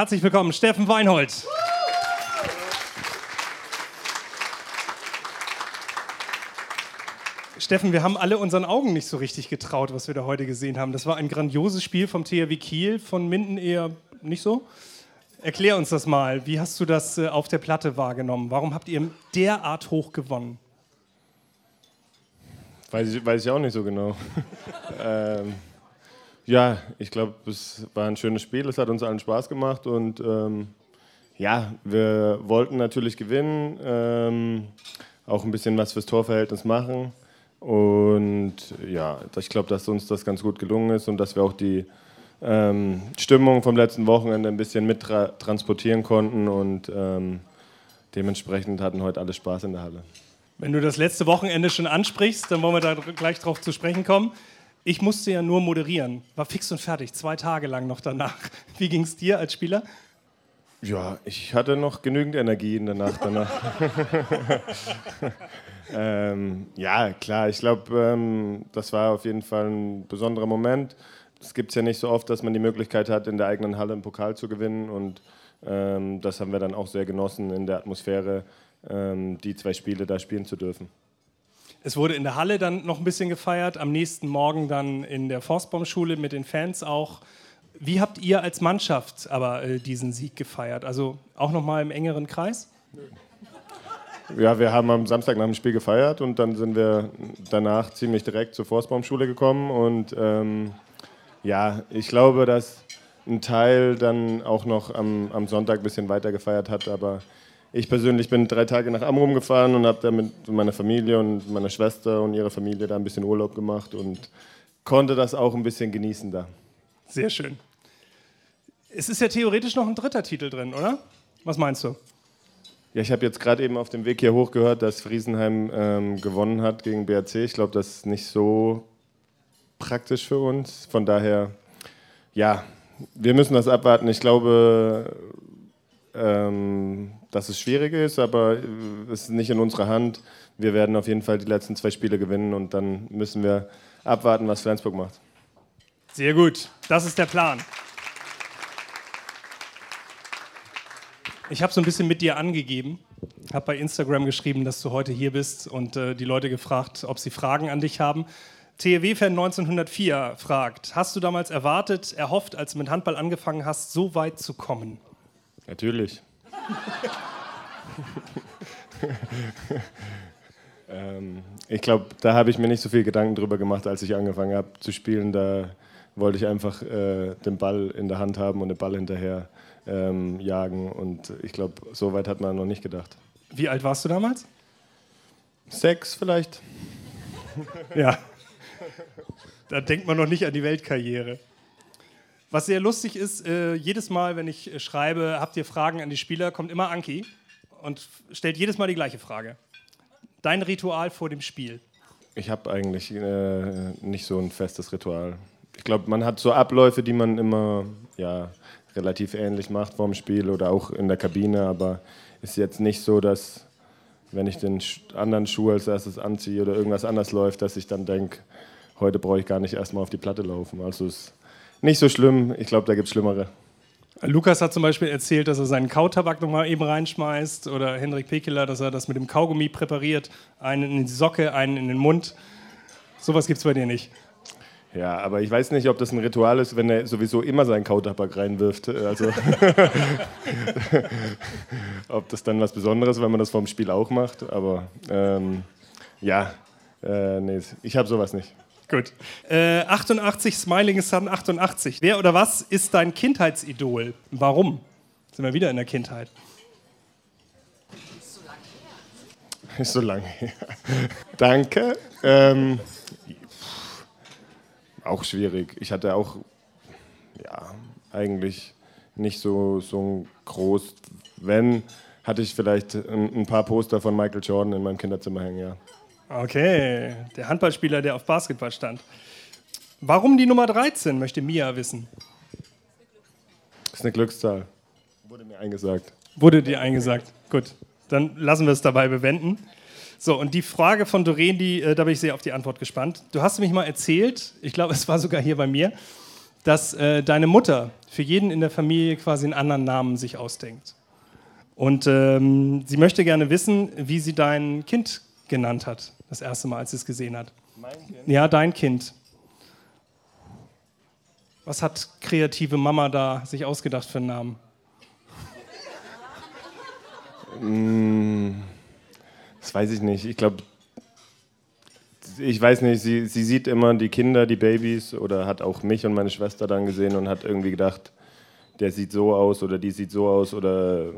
Herzlich willkommen, Steffen Weinhold. Steffen, wir haben alle unseren Augen nicht so richtig getraut, was wir da heute gesehen haben. Das war ein grandioses Spiel vom THW Kiel, von Minden eher nicht so. Erklär uns das mal. Wie hast du das äh, auf der Platte wahrgenommen? Warum habt ihr derart hoch gewonnen? Weiß ich, weiß ich auch nicht so genau. ähm, ja, ich glaube, es war ein schönes Spiel. Es hat uns allen Spaß gemacht und ähm, ja, wir wollten natürlich gewinnen, ähm, auch ein bisschen was fürs Torverhältnis machen. Und ja, ich glaube, dass uns das ganz gut gelungen ist und dass wir auch die ähm, Stimmung vom letzten Wochenende ein bisschen mit tra transportieren konnten und ähm, dementsprechend hatten heute alle Spaß in der Halle. Wenn du das letzte Wochenende schon ansprichst, dann wollen wir da gleich drauf zu sprechen kommen. Ich musste ja nur moderieren, war fix und fertig, zwei Tage lang noch danach. Wie ging es dir als Spieler? Ja, ich hatte noch genügend Energie in der Nacht danach. ähm, ja, klar, ich glaube, ähm, das war auf jeden Fall ein besonderer Moment. Es gibt es ja nicht so oft, dass man die Möglichkeit hat, in der eigenen Halle einen Pokal zu gewinnen. Und ähm, das haben wir dann auch sehr genossen, in der Atmosphäre ähm, die zwei Spiele da spielen zu dürfen. Es wurde in der Halle dann noch ein bisschen gefeiert, am nächsten Morgen dann in der Forstbaumschule mit den Fans auch. Wie habt ihr als Mannschaft aber äh, diesen Sieg gefeiert? Also auch nochmal im engeren Kreis? Ja, wir haben am Samstag nach dem Spiel gefeiert und dann sind wir danach ziemlich direkt zur Forstbaumschule gekommen. Und ähm, ja, ich glaube, dass ein Teil dann auch noch am, am Sonntag ein bisschen weiter gefeiert hat, aber ich persönlich bin drei Tage nach Amrum gefahren und habe da mit meiner Familie und meiner Schwester und ihrer Familie da ein bisschen Urlaub gemacht und konnte das auch ein bisschen genießen da. Sehr schön. Es ist ja theoretisch noch ein dritter Titel drin, oder? Was meinst du? Ja, ich habe jetzt gerade eben auf dem Weg hier hoch gehört, dass Friesenheim ähm, gewonnen hat gegen BRC. Ich glaube, das ist nicht so praktisch für uns. Von daher, ja, wir müssen das abwarten. Ich glaube, ähm, dass es schwierig ist, aber äh, es ist nicht in unserer Hand. Wir werden auf jeden Fall die letzten zwei Spiele gewinnen und dann müssen wir abwarten, was Flensburg macht. Sehr gut, das ist der Plan. Ich habe so ein bisschen mit dir angegeben, habe bei Instagram geschrieben, dass du heute hier bist und äh, die Leute gefragt, ob sie Fragen an dich haben. TEW-Fan 1904 fragt, hast du damals erwartet, erhofft, als du mit Handball angefangen hast, so weit zu kommen? Natürlich. ähm, ich glaube, da habe ich mir nicht so viel Gedanken drüber gemacht, als ich angefangen habe zu spielen. Da wollte ich einfach äh, den Ball in der Hand haben und den Ball hinterher ähm, jagen. Und ich glaube, so weit hat man noch nicht gedacht. Wie alt warst du damals? Sechs vielleicht. ja. Da denkt man noch nicht an die Weltkarriere. Was sehr lustig ist, äh, jedes Mal, wenn ich äh, schreibe, habt ihr Fragen an die Spieler, kommt immer Anki und stellt jedes Mal die gleiche Frage. Dein Ritual vor dem Spiel? Ich habe eigentlich äh, nicht so ein festes Ritual. Ich glaube, man hat so Abläufe, die man immer ja, relativ ähnlich macht vorm Spiel oder auch in der Kabine, aber ist jetzt nicht so, dass wenn ich den anderen Schuh als erstes anziehe oder irgendwas anders läuft, dass ich dann denke, heute brauche ich gar nicht erstmal auf die Platte laufen. Also es nicht so schlimm. Ich glaube, da gibt es Schlimmere. Lukas hat zum Beispiel erzählt, dass er seinen Kautabak nochmal eben reinschmeißt. Oder Hendrik Pekeler, dass er das mit dem Kaugummi präpariert. Einen in die Socke, einen in den Mund. Sowas gibt es bei dir nicht. Ja, aber ich weiß nicht, ob das ein Ritual ist, wenn er sowieso immer seinen Kautabak reinwirft. Also, ob das dann was Besonderes, ist, wenn man das vorm Spiel auch macht. Aber ähm, ja, äh, nee, ich habe sowas nicht. Gut. Äh, 88 Smiling Sun 88. Wer oder was ist dein Kindheitsidol? Warum? Sind wir wieder in der Kindheit? Ist so lange her. Ist so lange her. Danke. Ähm, auch schwierig. Ich hatte auch, ja, eigentlich nicht so, so groß. Wenn, hatte ich vielleicht ein, ein paar Poster von Michael Jordan in meinem Kinderzimmer hängen, ja. Okay, der Handballspieler, der auf Basketball stand. Warum die Nummer 13, möchte Mia wissen. Das ist eine Glückszahl. Wurde mir eingesagt. Wurde dir eingesagt. Gut, dann lassen wir es dabei bewenden. So, und die Frage von Doreen, die, äh, da bin ich sehr auf die Antwort gespannt. Du hast mich mal erzählt, ich glaube, es war sogar hier bei mir, dass äh, deine Mutter für jeden in der Familie quasi einen anderen Namen sich ausdenkt. Und ähm, sie möchte gerne wissen, wie sie dein Kind genannt hat, das erste Mal, als sie es gesehen hat. Mein Kind? Ja, dein Kind. Was hat kreative Mama da sich ausgedacht für einen Namen? Mm, das weiß ich nicht. Ich glaube, ich weiß nicht, sie, sie sieht immer die Kinder, die Babys oder hat auch mich und meine Schwester dann gesehen und hat irgendwie gedacht, der sieht so aus oder die sieht so aus oder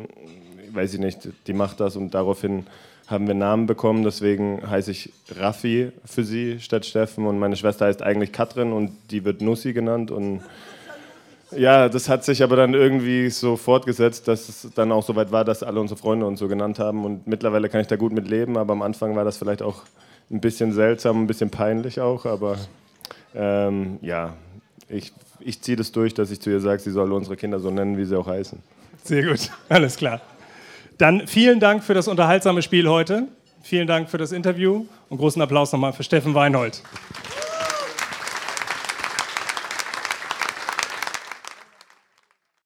weiß ich nicht, die macht das und daraufhin haben wir Namen bekommen, deswegen heiße ich Raffi für sie statt Steffen. Und meine Schwester heißt eigentlich Katrin und die wird Nussi genannt. Und ja, das hat sich aber dann irgendwie so fortgesetzt, dass es dann auch so weit war, dass alle unsere Freunde uns so genannt haben. Und mittlerweile kann ich da gut mit leben, aber am Anfang war das vielleicht auch ein bisschen seltsam, ein bisschen peinlich auch, aber ähm, ja, ich, ich ziehe das durch, dass ich zu ihr sage, sie soll unsere Kinder so nennen, wie sie auch heißen. Sehr gut, alles klar. Dann vielen Dank für das unterhaltsame Spiel heute. Vielen Dank für das Interview und großen Applaus nochmal für Steffen Weinhold.